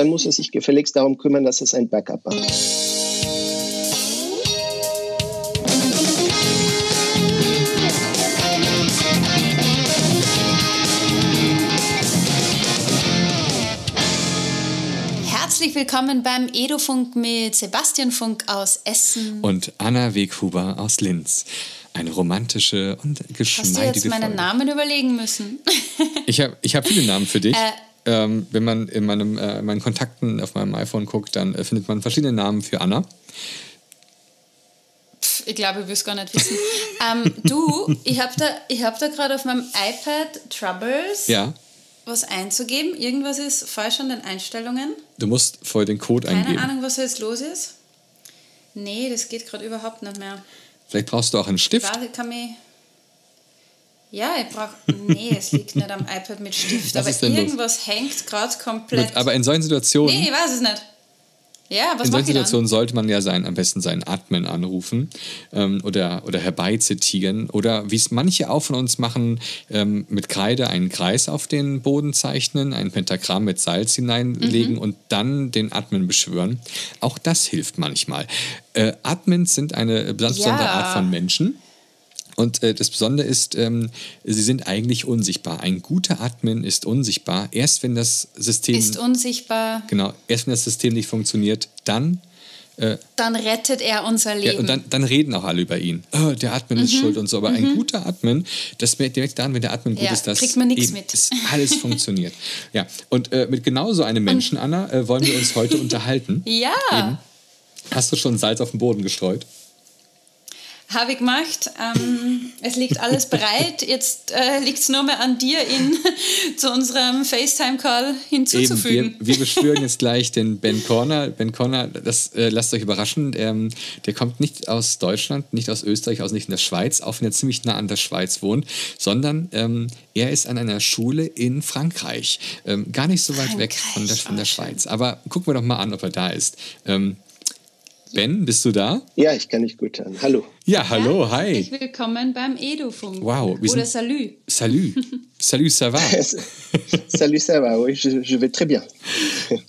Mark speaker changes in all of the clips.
Speaker 1: dann muss er sich gefälligst darum kümmern, dass es ein Backup hat.
Speaker 2: Herzlich willkommen beim Edofunk mit Sebastian Funk aus Essen.
Speaker 3: Und Anna Weghuber aus Linz. Eine romantische und geschmeidige
Speaker 2: Hast du jetzt meinen
Speaker 3: Folge.
Speaker 2: Namen überlegen müssen?
Speaker 3: Ich habe ich hab viele Namen für dich. Ähm, wenn man in, meinem, äh, in meinen Kontakten auf meinem iPhone guckt, dann äh, findet man verschiedene Namen für Anna.
Speaker 2: Pff, ich glaube, ich will es gar nicht wissen. ähm, du, ich habe da, ich hab da gerade auf meinem iPad Troubles,
Speaker 3: Ja.
Speaker 2: was einzugeben. Irgendwas ist falsch an den Einstellungen.
Speaker 3: Du musst vorher den Code
Speaker 2: Keine
Speaker 3: eingeben.
Speaker 2: Ahnung, was jetzt los ist. Nee, das geht gerade überhaupt nicht mehr.
Speaker 3: Vielleicht brauchst du auch einen Stift.
Speaker 2: Warte, ich kann mich. Ja, ich brauche. Nee, es liegt nicht am iPad mit Stift.
Speaker 3: Was
Speaker 2: aber
Speaker 3: denn los?
Speaker 2: irgendwas hängt gerade komplett.
Speaker 3: Aber in solchen Situationen.
Speaker 2: nee, ich weiß es nicht. Ja, was
Speaker 3: In solchen? Situationen sollte man ja sein, am besten seinen Admin anrufen ähm, oder, oder herbeizitieren oder wie es manche auch von uns machen, ähm, mit Kreide einen Kreis auf den Boden zeichnen, ein Pentagramm mit Salz hineinlegen
Speaker 2: Mhm.
Speaker 3: und dann den Admin beschwören. Auch das hilft manchmal. Äh, Admins sind eine ganz
Speaker 2: Ja.
Speaker 3: besondere Art von Menschen. Und äh, das Besondere ist, ähm, sie sind eigentlich unsichtbar. Ein guter Admin ist unsichtbar. Erst wenn das System
Speaker 2: Ist unsichtbar.
Speaker 3: Genau, erst wenn das System nicht funktioniert, dann,
Speaker 2: Dann rettet er unser Leben.
Speaker 3: ja, und dann, dann reden auch alle über ihn. Oh, der Admin ist schuld und so. Aber ein guter Admin, das merkt direkt daran, wenn der Admin gut
Speaker 2: Ja,
Speaker 3: ist, dass
Speaker 2: kriegt man
Speaker 3: eben
Speaker 2: mit.
Speaker 3: es alles funktioniert. Ja, und äh, mit genau so einem Menschen, Anna, äh, wollen wir uns heute unterhalten.
Speaker 2: ja,
Speaker 3: Hast du schon Salz auf den Boden gestreut?
Speaker 2: Habe ich gemacht. Ähm, es liegt alles bereit. Jetzt äh, liegt es nur mehr an dir, ihn zu unserem FaceTime-Call
Speaker 3: Eben,
Speaker 2: hinzuzufügen.
Speaker 3: wir, wir beschwören jetzt gleich den Ben Corner. Ben Corner, das äh, lasst euch überraschen, ähm, der kommt nicht aus Deutschland, nicht aus Österreich, aus nicht in der Schweiz, auch wenn er ziemlich nah an der Schweiz wohnt, sondern ähm, er ist an einer Schule in Frankreich. Ähm, gar nicht so weit weg von der, von der
Speaker 2: Frankreich,
Speaker 3: Schweiz. Aber gucken wir doch mal an, ob er da ist. Ben, bist du da?
Speaker 1: Ja, ich kann dich gut hören. Hallo.
Speaker 3: Ja, hallo, hi.
Speaker 2: Herzlich willkommen beim Edofunk.
Speaker 3: Wow, wir
Speaker 2: Oder
Speaker 3: sind-
Speaker 2: Salü.
Speaker 3: Salut. Salut, ça va?
Speaker 1: Salut, ça va? Oui, je, je vais très bien.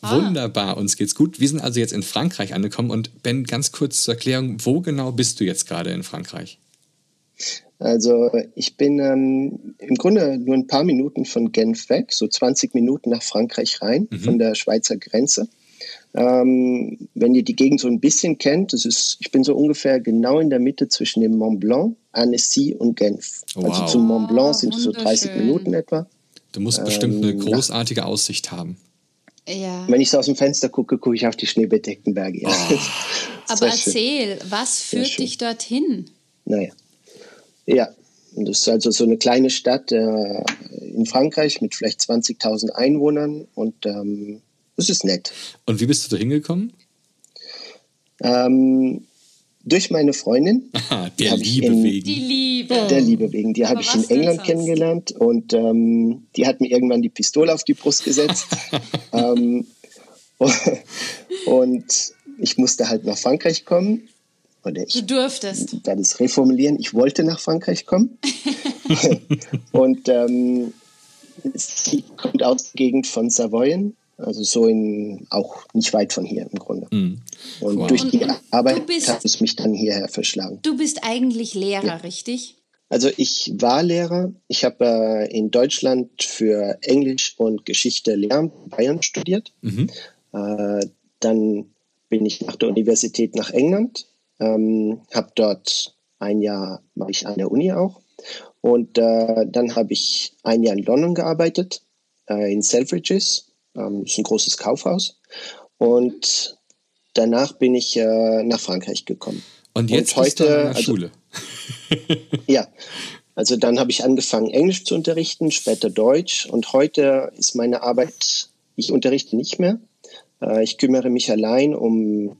Speaker 2: Ah.
Speaker 3: Wunderbar, uns geht's gut. Wir sind also jetzt in Frankreich angekommen und Ben, ganz kurz zur Erklärung, wo genau bist du jetzt gerade in Frankreich?
Speaker 1: Also ich bin ähm, im Grunde nur ein paar Minuten von Genf weg, so 20 Minuten nach Frankreich rein, von der Schweizer Grenze. Ähm, wenn ihr die Gegend so ein bisschen kennt, das ist, ich bin so ungefähr genau in der Mitte zwischen dem Mont Blanc, Annecy und Genf. Also
Speaker 3: Wow.
Speaker 1: zum Mont Blanc
Speaker 2: Oh,
Speaker 1: sind es so 30
Speaker 2: wunderschön.
Speaker 1: Minuten etwa.
Speaker 3: Du musst bestimmt eine
Speaker 1: Ähm,
Speaker 3: großartige Aussicht haben.
Speaker 2: Ja.
Speaker 1: Wenn ich so aus dem Fenster gucke, gucke ich auf die schneebedeckten Berge.
Speaker 3: Oh.
Speaker 2: Aber
Speaker 1: schön.
Speaker 2: erzähl, was führt dich dorthin?
Speaker 1: Naja. Ja, das ist also so eine kleine Stadt äh, in Frankreich mit vielleicht 20.000 Einwohnern und ähm, das ist nett.
Speaker 3: Und wie bist du da hingekommen?
Speaker 1: Ähm, durch meine Freundin,
Speaker 3: Aha,
Speaker 1: Die
Speaker 3: der Liebe
Speaker 1: in-
Speaker 3: wegen.
Speaker 2: Die Liebe.
Speaker 1: der Liebe wegen, die habe ich in England kennengelernt und ähm, die hat mir irgendwann die Pistole auf die Brust gesetzt. ähm, und ich musste halt nach Frankreich kommen. Oder ich
Speaker 2: Du durftest.
Speaker 1: ich werde es reformulieren, ich wollte nach Frankreich kommen. und ähm, sie kommt aus der Gegend von Savoyen, also so in, auch nicht weit von hier im Grunde.
Speaker 3: Mhm.
Speaker 1: Und
Speaker 3: Wow.
Speaker 1: durch die
Speaker 2: Und- und
Speaker 1: Arbeit
Speaker 2: bist-
Speaker 1: hat es mich dann hierher verschlagen.
Speaker 2: Du bist eigentlich Lehrer, richtig?
Speaker 1: Also ich war Lehrer. Ich habe äh, in Deutschland für Englisch und Geschichte Lehramt in Bayern studiert.
Speaker 3: Mhm.
Speaker 1: Äh, dann bin ich nach der Universität nach England, ähm, habe dort ein Jahr, war ich an der Uni auch. Und äh, dann habe ich ein Jahr in London gearbeitet, äh, in Selfridges, ähm, das ist ein großes Kaufhaus. Und danach bin ich äh, nach Frankreich gekommen.
Speaker 3: Und jetzt
Speaker 1: Und heute,
Speaker 3: einer
Speaker 1: also-
Speaker 3: Schule.
Speaker 1: Ja, also dann habe ich angefangen, Englisch zu unterrichten, später Deutsch und heute ist meine Arbeit, ich unterrichte nicht mehr. Äh, Ich kümmere mich allein um,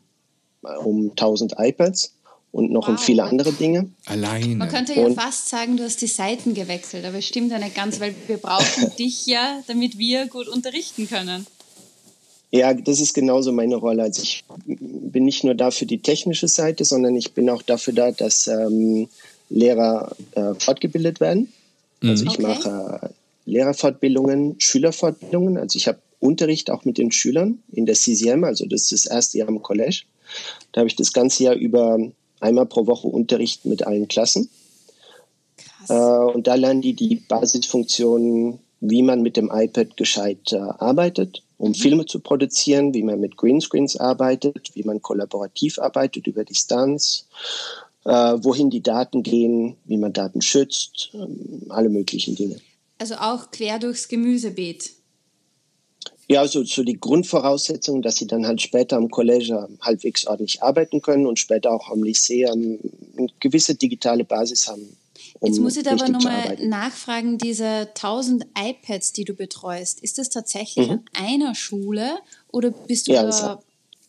Speaker 1: um 1000 iPads und noch um
Speaker 2: Wow.
Speaker 1: viele andere Dinge.
Speaker 3: Alleine.
Speaker 2: Man könnte ja
Speaker 1: Und-
Speaker 2: fast sagen, du hast die Seiten gewechselt, aber es stimmt ja nicht ganz, weil wir brauchen dich ja, damit wir gut unterrichten können.
Speaker 1: Ja, das ist genauso meine Rolle. Also ich bin nicht nur da für die technische Seite, sondern ich bin auch dafür da, dass ähm, Lehrer äh, fortgebildet werden. Also ich
Speaker 2: Okay.
Speaker 1: mache äh, Lehrerfortbildungen, Schülerfortbildungen. Also ich habe Unterricht auch mit den Schülern in der CCM, also das ist das erste Jahr im College. Da habe ich das ganze Jahr über einmal pro Woche Unterricht mit allen Klassen. Äh, und da lernen die die Basisfunktionen, wie man mit dem iPad gescheit äh, arbeitet, um mhm. Filme zu produzieren, wie man mit Greenscreens arbeitet, wie man kollaborativ arbeitet über Distanz, äh, wohin die Daten gehen, wie man Daten schützt, ähm, alle möglichen Dinge.
Speaker 2: Also auch quer durchs Gemüsebeet.
Speaker 1: Ja, so, so die Grundvoraussetzungen, dass sie dann halt später am College halbwegs ordentlich arbeiten können und später auch am Lycée eine gewisse digitale Basis haben.
Speaker 2: Um Jetzt muss ich aber nochmal nachfragen, diese 1000 iPads, die du betreust, ist das tatsächlich mhm. an einer Schule oder bist du ja, da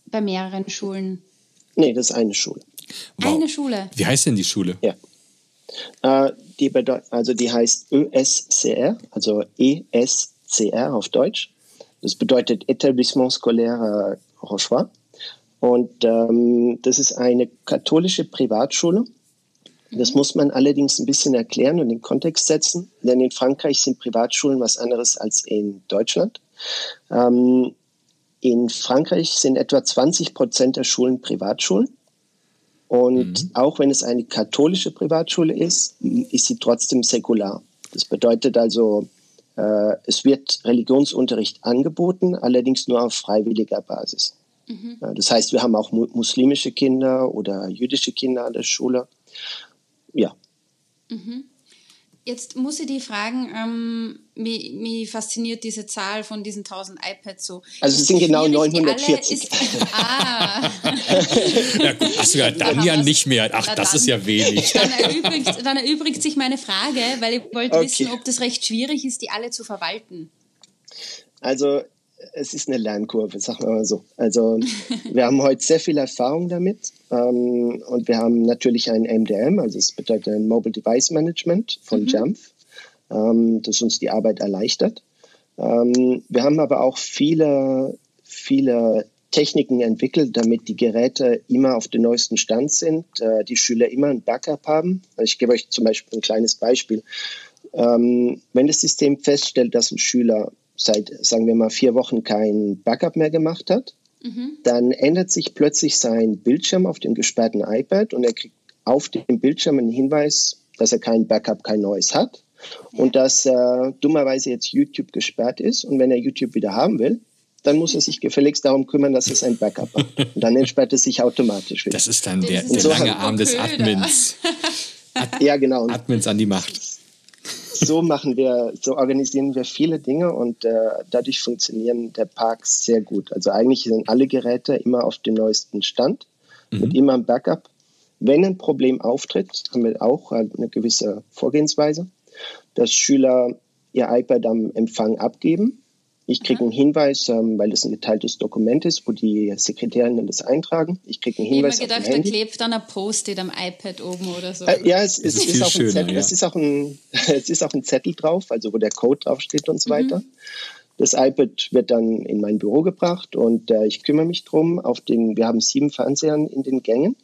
Speaker 2: bei mehreren Schulen?
Speaker 1: Nee, das ist eine Schule.
Speaker 2: Wow. Eine Schule.
Speaker 3: Wie heißt denn die Schule?
Speaker 1: Ja. Äh, die, also die heißt ÖSCR, also ESCR auf Deutsch. Das bedeutet Etablissement Scolaire Rochefort. Und ähm, das ist eine katholische Privatschule. Das muss man allerdings ein bisschen erklären und in den Kontext setzen, denn in Frankreich sind Privatschulen was anderes als in Deutschland. Ähm, in Frankreich sind etwa 20 Prozent der Schulen Privatschulen. Und mhm. auch wenn es eine katholische Privatschule ist, ist sie trotzdem säkular. Das bedeutet also, äh, es wird Religionsunterricht angeboten, allerdings nur auf freiwilliger Basis. Mhm. das heißt, wir haben auch muslimische Kinder oder jüdische Kinder an der Schule. Ja.
Speaker 2: Mhm. Jetzt muss ich die fragen, ähm, mich, mich, fasziniert diese Zahl von diesen 1000 iPads so.
Speaker 1: Also es sind genau 940.
Speaker 2: Ist, ah.
Speaker 3: ja, gut, ach ja, dann ja nicht mehr. Ach, das dann, ist ja wenig.
Speaker 2: Dann erübrigt, dann erübrigt, sich meine Frage, weil ich wollte okay. wissen, ob das recht schwierig ist, die alle zu verwalten.
Speaker 1: Also es ist eine Lernkurve, sagen wir mal so. Also wir haben heute sehr viel Erfahrung damit ähm, und wir haben natürlich ein MDM, also es bedeutet ein Mobile Device Management von mhm. Jamf, ähm, das uns die Arbeit erleichtert. Ähm, wir haben aber auch viele, viele Techniken entwickelt, damit die Geräte immer auf dem neuesten Stand sind, äh, die Schüler immer ein Backup haben. Also ich gebe euch zum Beispiel ein kleines Beispiel. Ähm, wenn das System feststellt, dass ein Schüler seit, sagen wir mal, vier Wochen kein Backup mehr gemacht hat, mhm. dann ändert sich plötzlich sein Bildschirm auf dem gesperrten iPad und er kriegt auf dem Bildschirm einen Hinweis, dass er kein Backup, kein neues hat ja. und dass äh, dummerweise jetzt YouTube gesperrt ist und wenn er YouTube wieder haben will, dann muss er sich gefälligst darum kümmern, dass es ein Backup hat. Und dann entsperrt es sich automatisch wieder.
Speaker 3: Das ist dann der, der lange Arm des Admins.
Speaker 1: Ad ja, genau.
Speaker 3: Admins an die Macht
Speaker 1: so machen wir, so organisieren wir viele Dinge und äh, dadurch funktionieren der Park sehr gut. Also eigentlich sind alle Geräte immer auf dem neuesten Stand mhm. mit immer ein Backup. Wenn ein Problem auftritt, haben wir auch eine gewisse Vorgehensweise, dass Schüler ihr iPad am Empfang abgeben ich kriege einen Hinweis, ähm, weil das ein geteiltes Dokument ist, wo die Sekretärinnen das eintragen. Ich kriege einen Hinweis.
Speaker 2: Ich habe mir gedacht, da klebt dann ein Post-it am iPad oben oder so.
Speaker 1: Äh, ja, es, es, ist, ist auch schöner, Zettel, ja. es, ist auch ein, es ist auch ein Zettel drauf, also wo der Code draufsteht und so mhm. weiter. Das iPad wird dann in mein Büro gebracht und äh, ich kümmere mich drum. Auf den, wir haben sieben Fernsehern in den Gängen.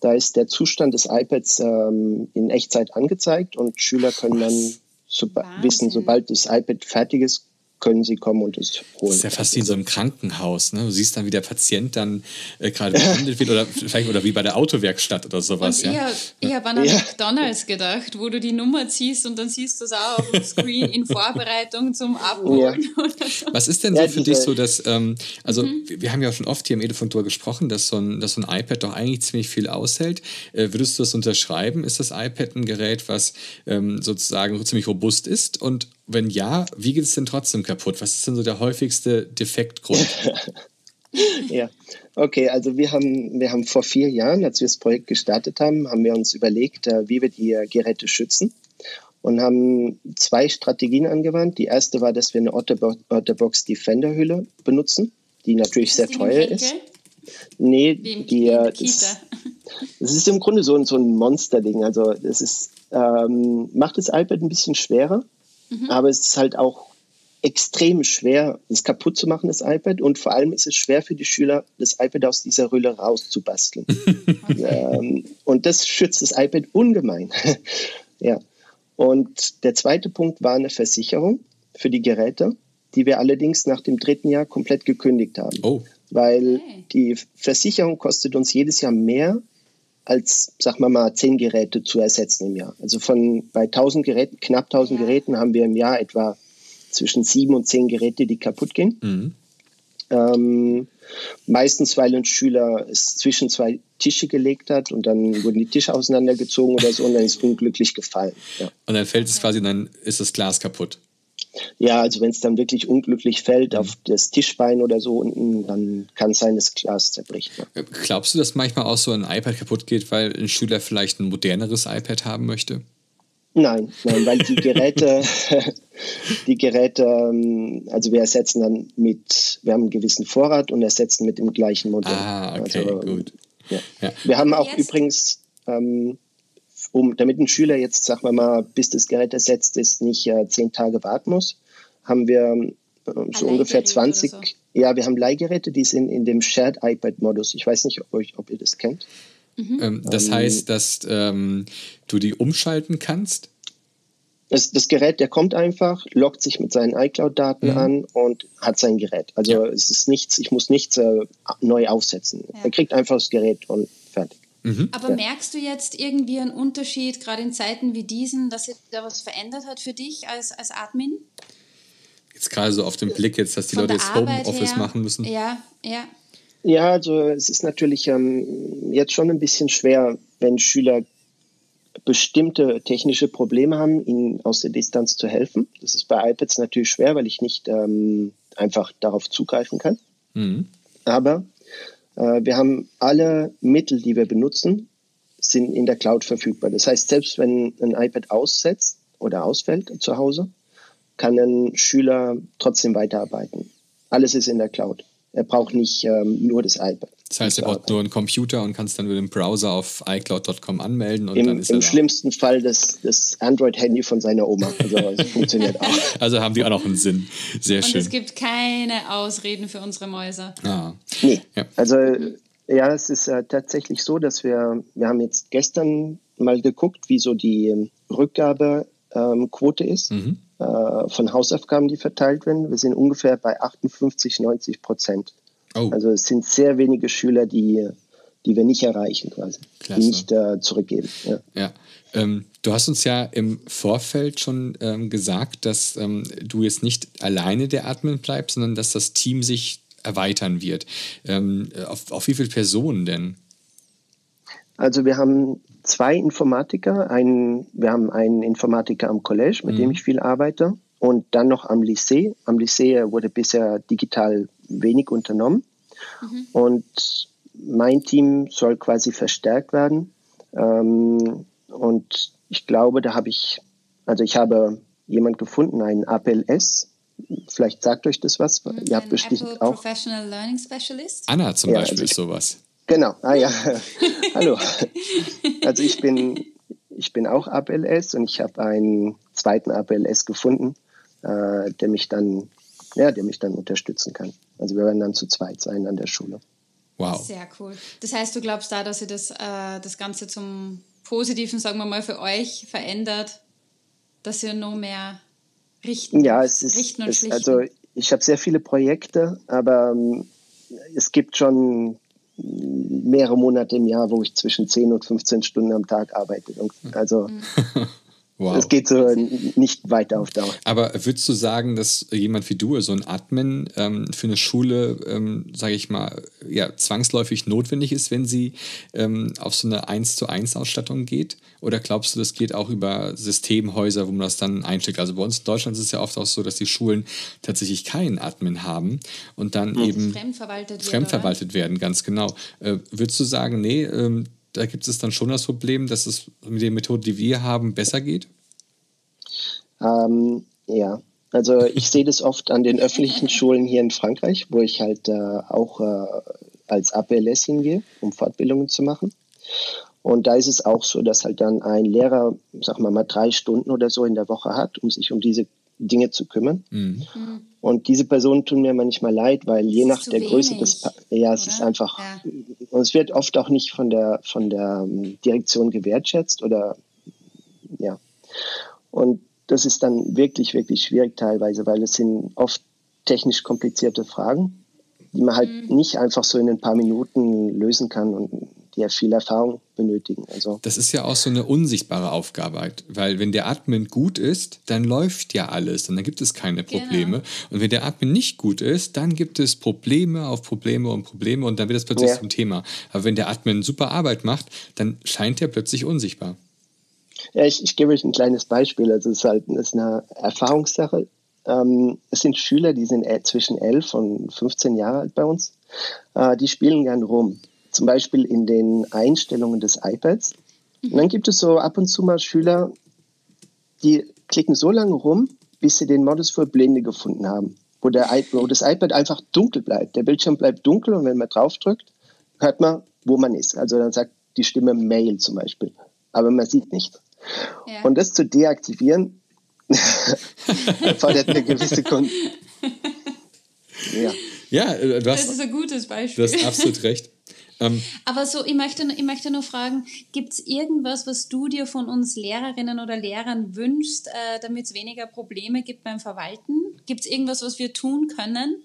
Speaker 1: Da ist der Zustand des iPads ähm, in Echtzeit angezeigt und Schüler können dann so, wissen, sobald das iPad fertig ist, können sie kommen und es holen. Das
Speaker 3: ist ja fast wie in so einem Krankenhaus. Ne? Du siehst dann, wie der Patient dann äh, gerade behandelt wird oder vielleicht oder wie bei der Autowerkstatt oder sowas.
Speaker 2: Und ja? Ich, ich habe an ja. McDonalds gedacht, wo du die Nummer ziehst und dann siehst du es auch auf dem Screen in Vorbereitung zum Abholen. Ja.
Speaker 3: So. Was ist denn so für dich so, dass, ähm, also mhm. wir haben ja schon oft hier im Elefantor gesprochen, dass so, ein, dass so ein iPad doch eigentlich ziemlich viel aushält. Äh, würdest du das unterschreiben? Ist das iPad ein Gerät, was ähm, sozusagen ziemlich robust ist und wenn ja, wie geht es denn trotzdem kaputt? Was ist denn so der häufigste Defektgrund?
Speaker 1: ja, okay, also wir haben, wir haben vor vier Jahren, als wir das Projekt gestartet haben, haben wir uns überlegt, äh, wie wir die Geräte schützen und haben zwei Strategien angewandt. Die erste war, dass wir eine Otterbox Defender Hülle benutzen, die natürlich sehr teuer ist. Nee, die, die äh, das, das, ist im Grunde so, so ein Monster-Ding. Also das ist, ähm, macht das iPad ein bisschen schwerer Mhm. Aber es ist halt auch extrem schwer, es kaputt zu machen, das iPad. Und vor allem ist es schwer für die Schüler, das iPad aus dieser Rülle rauszubasteln. ähm, und das schützt das iPad ungemein. ja. Und der zweite Punkt war eine Versicherung für die Geräte. die wir allerdings nach dem dritten Jahr komplett gekündigt haben. Oh. Weil okay. die Versicherung kostet uns jedes Jahr mehr, als, sag mal mal, zehn Geräte zu ersetzen im Jahr. Also von bei 1000 Geräten, knapp 1000 ja. Geräten haben wir im Jahr etwa zwischen sieben und zehn Geräte, die kaputt gehen. Mhm. Ähm, meistens, weil ein Schüler es zwischen zwei Tische gelegt hat und dann wurden die Tische auseinandergezogen oder so und dann ist unglücklich gefallen. Ja.
Speaker 3: Und dann fällt es quasi, dann ist das Glas kaputt.
Speaker 1: Ja, also wenn es dann wirklich unglücklich fällt mhm. auf das Tischbein oder so unten, dann kann es sein, dass das Glas zerbricht. Ja.
Speaker 3: Glaubst du, dass manchmal auch so ein iPad kaputt geht, weil ein Schüler vielleicht ein moderneres iPad haben möchte?
Speaker 1: Nein, nein, weil die Geräte, die Geräte, ähm, also wir ersetzen dann mit, wir haben einen gewissen Vorrat und ersetzen mit dem gleichen Modell.
Speaker 3: Ah, okay,
Speaker 1: also,
Speaker 3: gut.
Speaker 1: Ja. Ja. Wir haben auch jetzt? übrigens, ähm, um, damit ein Schüler jetzt, sagen wir mal, bis das Gerät ersetzt ist, nicht äh, zehn Tage warten muss, haben wir äh, so ungefähr 20, so. ja, wir haben Leihgeräte, die sind in dem Shared iPad-Modus. Ich weiß nicht, ob, euch, ob ihr das kennt.
Speaker 3: Mhm. Ähm, das ähm, heißt, dass ähm, du die umschalten kannst?
Speaker 1: Das, das, Gerät, der kommt einfach, loggt sich mit seinen iCloud-Daten mhm. an und hat sein Gerät. Also ja. es ist nichts, ich muss nichts äh, neu aufsetzen. Ja. Er kriegt einfach das Gerät und fertig.
Speaker 2: Mhm. Aber ja. merkst du jetzt irgendwie einen Unterschied, gerade in Zeiten wie diesen, dass sich da was verändert hat für dich als, als Admin?
Speaker 3: Jetzt gerade so auf den Blick jetzt, dass die Von Leute jetzt Homeoffice machen müssen.
Speaker 2: Ja, ja.
Speaker 1: Ja, also es ist natürlich ähm, jetzt schon ein bisschen schwer, wenn Schüler bestimmte technische Probleme haben, ihnen aus der Distanz zu helfen. Das ist bei iPads natürlich schwer, weil ich nicht ähm, einfach darauf zugreifen kann. Mhm. Aber wir haben alle Mittel, die wir benutzen, sind in der Cloud verfügbar. Das heißt, selbst wenn ein iPad aussetzt oder ausfällt zu Hause, kann ein Schüler trotzdem weiterarbeiten. Alles ist in der Cloud. Er braucht nicht ähm, nur das iPad.
Speaker 3: Das heißt, er braucht nur einen Computer und kann es dann über den Browser auf iCloud.com anmelden und
Speaker 1: Im,
Speaker 3: dann ist
Speaker 1: Im schlimmsten Fall das, das Android-Handy von seiner Oma. Also das funktioniert auch.
Speaker 3: Also haben die auch noch einen Sinn. Sehr
Speaker 2: und
Speaker 3: schön.
Speaker 2: es gibt keine Ausreden für unsere Mäuse.
Speaker 3: Ah.
Speaker 1: Nee. Ja. Also ja, es ist äh, tatsächlich so, dass wir, wir haben jetzt gestern mal geguckt, wie so die Rückgabequote ähm, ist. Mhm äh, von Hausaufgaben, die verteilt werden. Wir sind ungefähr bei 58, 90 Prozent. Oh. Also es sind sehr wenige Schüler, die, die wir nicht erreichen quasi, Klasse. die nicht äh, zurückgeben. Ja.
Speaker 3: ja. Ähm, du hast uns ja im Vorfeld schon ähm, gesagt, dass ähm, du jetzt nicht alleine der Admin bleibst, sondern dass das Team sich erweitern wird. Ähm, auf, auf wie viele Personen denn?
Speaker 1: Also wir haben zwei Informatiker. Einen, wir haben einen Informatiker am College, mit mhm. dem ich viel arbeite. Und dann noch am Lycée. Am Lycée wurde bisher digital wenig unternommen. Mhm. Und mein Team soll quasi verstärkt werden. Ähm, und ich glaube, da habe ich, also ich habe jemand gefunden, einen APLS. Vielleicht sagt euch das was.
Speaker 2: Mhm, Ihr habt bestimmt Apple auch. Professional Learning Specialist.
Speaker 3: Anna zum ja, Beispiel also ist sowas.
Speaker 1: Genau, ah ja, hallo. Also ich bin, ich bin auch APLS und ich habe einen zweiten APLS gefunden, äh, der mich dann, ja, der mich dann unterstützen kann. Also wir werden dann zu zweit sein an der Schule.
Speaker 3: Wow.
Speaker 2: Sehr cool. Das heißt, du glaubst da, dass ihr das, äh, das Ganze zum Positiven, sagen wir mal, für euch verändert, dass ihr noch mehr richten,
Speaker 1: ja, es ist, richten und es, Also ich habe sehr viele Projekte, aber ähm, es gibt schon mehrere Monate im Jahr, wo ich zwischen 10 und 15 Stunden am Tag arbeite. Also Wow. Es geht so nicht weiter auf Dauer.
Speaker 3: Aber würdest du sagen, dass jemand wie du, so ein Admin, ähm, für eine Schule, ähm, sage ich mal, ja, zwangsläufig notwendig ist, wenn sie ähm, auf so eine 1 zu 1 Ausstattung geht? Oder glaubst du, das geht auch über Systemhäuser, wo man das dann einsteckt? Also bei uns in Deutschland ist es ja oft auch so, dass die Schulen tatsächlich keinen Admin haben und dann mhm. eben
Speaker 2: fremdverwaltet,
Speaker 3: fremdverwaltet werden, ganz genau. Äh, würdest du sagen, nee, ähm, da gibt es dann schon das Problem, dass es mit den Methoden, die wir haben, besser geht?
Speaker 1: Ähm, ja, also ich sehe das oft an den öffentlichen Schulen hier in Frankreich, wo ich halt äh, auch äh, als APLS hingehe, um Fortbildungen zu machen. Und da ist es auch so, dass halt dann ein Lehrer, sag mal mal drei Stunden oder so in der Woche hat, um sich um diese Dinge zu kümmern. Mhm. Und diese Personen tun mir manchmal leid, weil je nach der wenig, Größe des, pa ja, es oder? ist einfach, ja. und es wird oft auch nicht von der, von der ähm, Direktion gewertschätzt oder, ja. Und das ist dann wirklich, wirklich schwierig teilweise, weil es sind oft technisch komplizierte Fragen, die man halt mhm. nicht einfach so in ein paar Minuten lösen kann und die ja viel Erfahrung benötigen. Also
Speaker 3: das ist ja auch so eine unsichtbare Aufgabe, weil wenn der Admin gut ist, dann läuft ja alles und dann gibt es keine genau. Probleme. Genau. Und wenn der Admin nicht gut ist, dann gibt es Probleme auf Probleme und Probleme und dann wird es plötzlich ja. zum Thema. Aber wenn der Admin super Arbeit macht, dann scheint er plötzlich unsichtbar.
Speaker 1: Ja, ich, ich gebe euch ein kleines Beispiel. Also es ist halt das ist eine Erfahrungssache. Ähm, es sind Schüler, die sind zwischen 11 und 15 Jahre alt bei uns. Äh, die spielen gern rum zum Beispiel in den Einstellungen des iPads. Und dann gibt es so ab und zu mal Schüler, die klicken so lange rum, bis sie den Modus für Blinde gefunden haben, wo, der, wo das iPad einfach dunkel bleibt. Der Bildschirm bleibt dunkel und wenn man draufdrückt, hört man, wo man ist. Also dann sagt die Stimme Mail zum Beispiel, aber man sieht nichts. Ja. Und das zu deaktivieren, erfordert eine gewisse Kon
Speaker 3: ja. ja, äh, du hast,
Speaker 2: das ist ein gutes Beispiel.
Speaker 3: Du hast absolut recht.
Speaker 2: Ähm, Aber so, ich möchte, ich möchte nur fragen, gibt es irgendwas, was du dir von uns Lehrerinnen oder Lehrern wünschst, äh, damit es weniger Probleme gibt beim Verwalten? Gibt es irgendwas, was wir tun können?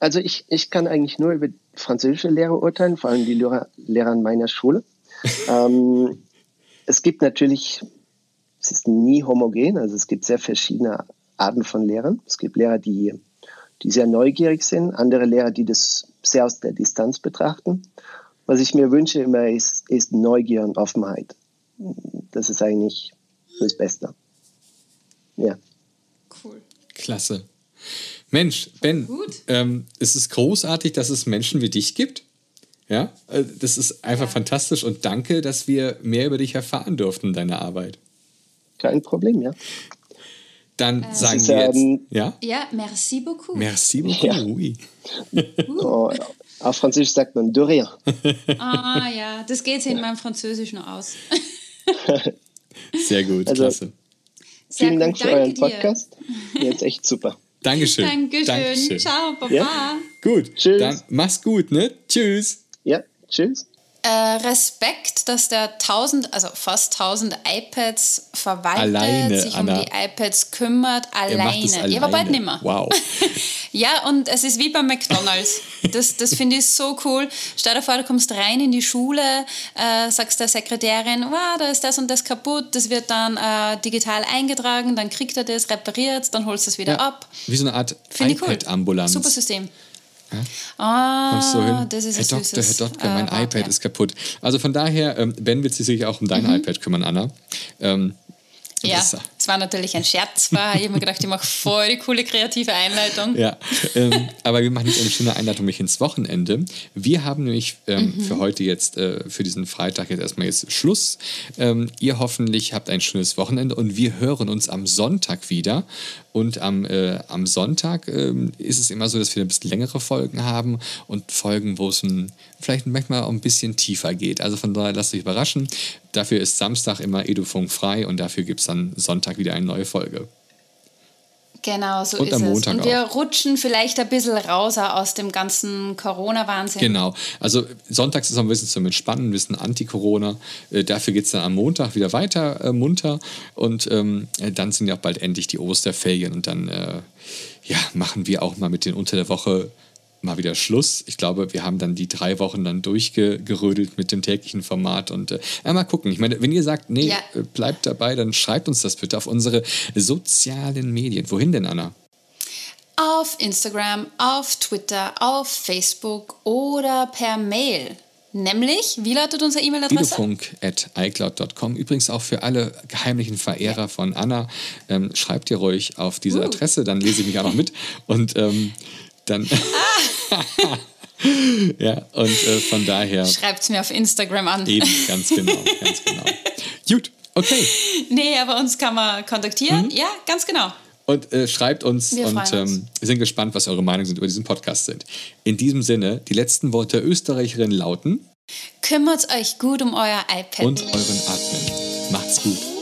Speaker 1: Also ich, ich kann eigentlich nur über französische Lehrer urteilen, vor allem die Lehrer, Lehrer an meiner Schule. ähm, es gibt natürlich, es ist nie homogen, also es gibt sehr verschiedene Arten von Lehrern. Es gibt Lehrer, die, die sehr neugierig sind, andere Lehrer, die das sehr aus der Distanz betrachten. Was ich mir wünsche immer ist, ist Neugier und Offenheit. Das ist eigentlich das Beste. Ja.
Speaker 3: Cool. Klasse. Mensch, Ben, ähm, es ist großartig, dass es Menschen wie dich gibt. Ja, äh, das ist einfach ja. fantastisch und danke, dass wir mehr über dich erfahren durften, deine Arbeit.
Speaker 1: Kein Problem, ja.
Speaker 3: Dann äh, sagen wir jetzt, ähm,
Speaker 2: ja? Ja, merci beaucoup.
Speaker 3: Merci beaucoup, ja. oui.
Speaker 1: oh, auf Französisch sagt man de rien.
Speaker 2: Ah ja, das geht in meinem Französisch nur aus.
Speaker 3: Sehr gut, also, klasse.
Speaker 1: Sehr vielen gut, Dank für euren Podcast. Jetzt echt super.
Speaker 3: Dankeschön.
Speaker 2: Dankeschön. Dankeschön. Ciao, Papa.
Speaker 3: Ja? Gut. Tschüss. Dann mach's gut, ne? Tschüss.
Speaker 1: Ja, tschüss.
Speaker 2: Äh, Respekt, dass der 1000, also fast 1000 iPads verwaltet, alleine, sich Anna. um die iPads kümmert, alleine. alleine. Ja, aber bald nicht mehr.
Speaker 3: Wow.
Speaker 2: ja, und es ist wie beim McDonalds. Das, das finde ich so cool. Stell dir vor, du kommst rein in die Schule, äh, sagst der Sekretärin, wow, da ist das und das kaputt, das wird dann äh, digital eingetragen, dann kriegt er das, repariert, dann holst du es wieder ja, ab.
Speaker 3: Wie so eine Art iPad-Ambulanz.
Speaker 2: Super System.
Speaker 3: Ja? Ah, so hin, das ist Herr Doktor, Herr Doktor, mein äh, iPad ja. ist kaputt. Also von daher, ähm, Ben wird sich sicher auch um dein mhm. iPad kümmern, Anna. Ähm,
Speaker 2: ja, es war natürlich ein Scherz, war. Ich habe mir gedacht, ich mache voll die coole kreative Einleitung.
Speaker 3: Ja, ähm, aber wir machen jetzt eine schöne Einleitung mich ins Wochenende. Wir haben nämlich ähm, mhm. für heute jetzt, äh, für diesen Freitag jetzt erstmal jetzt Schluss. Ähm, ihr hoffentlich habt ein schönes Wochenende und wir hören uns am Sonntag wieder. Und am, äh, am Sonntag äh, ist es immer so, dass wir ein bisschen längere Folgen haben und Folgen, wo es ein, vielleicht manchmal auch ein bisschen tiefer geht. Also von daher lasst euch überraschen. Dafür ist Samstag immer Edufunk frei und dafür gibt es dann Sonntag wieder eine neue Folge.
Speaker 2: Genau, so und ist am Montag es. Und wir auch. rutschen vielleicht ein bisschen raus aus dem ganzen Corona-Wahnsinn.
Speaker 3: Genau. Also sonntags ist noch ein bisschen zum Entspannen, ein bisschen Anti-Corona. Äh, dafür geht es dann am Montag wieder weiter äh, munter. Und ähm, dann sind ja auch bald endlich die Osterferien und dann äh, ja, machen wir auch mal mit den unter der Woche mal wieder Schluss. Ich glaube, wir haben dann die drei Wochen dann durchgerödelt mit dem täglichen Format und äh, mal gucken. Ich meine, wenn ihr sagt, nee, ja. Äh, bleibt dabei, dann schreibt uns das bitte auf unsere sozialen Medien. Wohin denn, Anna?
Speaker 2: Auf Instagram, auf Twitter, auf Facebook oder per Mail. Nämlich, wie lautet unsere E-Mail-Adresse?
Speaker 3: icloud.com. Übrigens auch für alle geheimlichen Verehrer ja. von Anna. Ähm, schreibt ihr ruhig auf diese uh. Adresse, dann lese ich mich auch noch mit. Und ähm, dann. Ja, und äh, von daher.
Speaker 2: Schreibt es mir auf Instagram an.
Speaker 3: Eben, ganz genau, ganz genau. Gut, okay.
Speaker 2: Nee, aber uns kann man kontaktieren. Mhm. Ja, ganz genau.
Speaker 3: Und äh, schreibt uns wir und ähm, wir sind gespannt, was eure Meinungen sind über diesen Podcast sind. In diesem Sinne, die letzten Worte der Österreicherin lauten:
Speaker 2: Kümmert euch gut um euer iPad.
Speaker 3: Und euren Admin. Macht's gut.